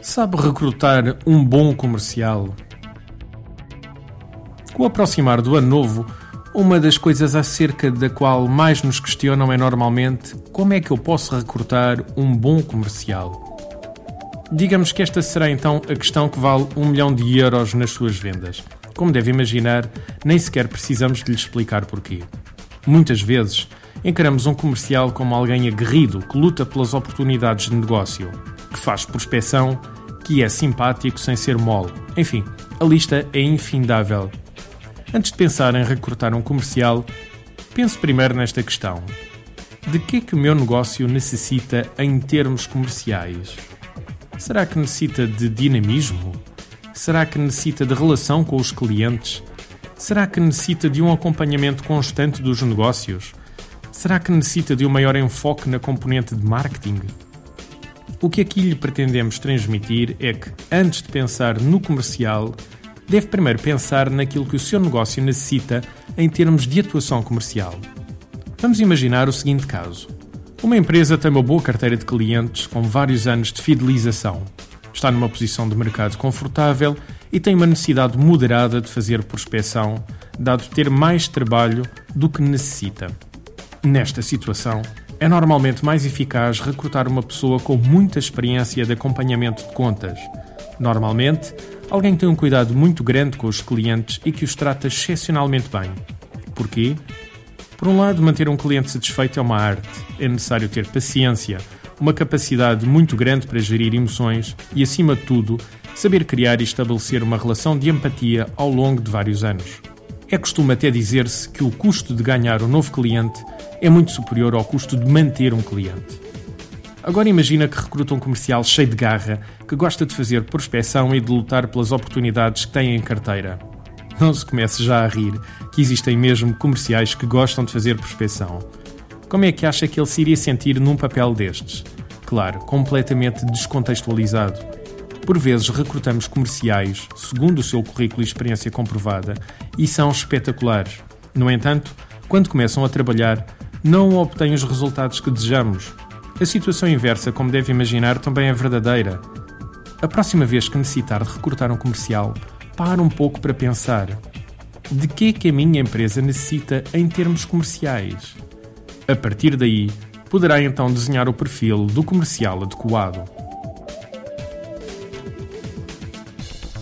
Sabe recrutar um bom comercial? Com o aproximar do ano novo, uma das coisas acerca da qual mais nos questionam é normalmente como é que eu posso recrutar um bom comercial. Digamos que esta será então a questão que vale um milhão de euros nas suas vendas. Como deve imaginar, nem sequer precisamos de lhe explicar porquê. Muitas vezes, encaramos um comercial como alguém aguerrido que luta pelas oportunidades de negócio, que faz prospecção, que é simpático sem ser mole. Enfim, a lista é infindável. Antes de pensar em recrutar um comercial, pense primeiro nesta questão: de que é que o meu negócio necessita em termos comerciais? Será que necessita de dinamismo? Será que necessita de relação com os clientes? Será que necessita de um acompanhamento constante dos negócios? Será que necessita de um maior enfoque na componente de marketing? O que aqui lhe pretendemos transmitir é que, antes de pensar no comercial, deve primeiro pensar naquilo que o seu negócio necessita em termos de atuação comercial. Vamos imaginar o seguinte caso. Uma empresa tem uma boa carteira de clientes com vários anos de fidelização. Está numa posição de mercado confortável e tem uma necessidade moderada de fazer prospecção, dado ter mais trabalho do que necessita. Nesta situação, é normalmente mais eficaz recrutar uma pessoa com muita experiência de acompanhamento de contas. Normalmente, alguém tem um cuidado muito grande com os clientes e que os trata excepcionalmente bem. Porquê? Por um lado, manter um cliente satisfeito é uma arte. É necessário ter paciência, uma capacidade muito grande para gerir emoções e, acima de tudo, saber criar e estabelecer uma relação de empatia ao longo de vários anos. É costume até dizer-se que o custo de ganhar um novo cliente é muito superior ao custo de manter um cliente. Agora imagina que recruta um comercial cheio de garra, que gosta de fazer prospecção e de lutar pelas oportunidades que tem em carteira. Não se comece já a rir, que existem mesmo comerciais que gostam de fazer prospecção. Como é que acha que ele se iria sentir num papel destes? Claro, completamente descontextualizado por vezes recrutamos comerciais, segundo o seu currículo e experiência comprovada, e são espetaculares. No entanto, quando começam a trabalhar, não obtêm os resultados que desejamos. A situação inversa, como deve imaginar, também é verdadeira. A próxima vez que necessitar de recrutar um comercial, pare um pouco para pensar: de que é que a minha empresa necessita em termos comerciais? A partir daí, poderá então desenhar o perfil do comercial adequado.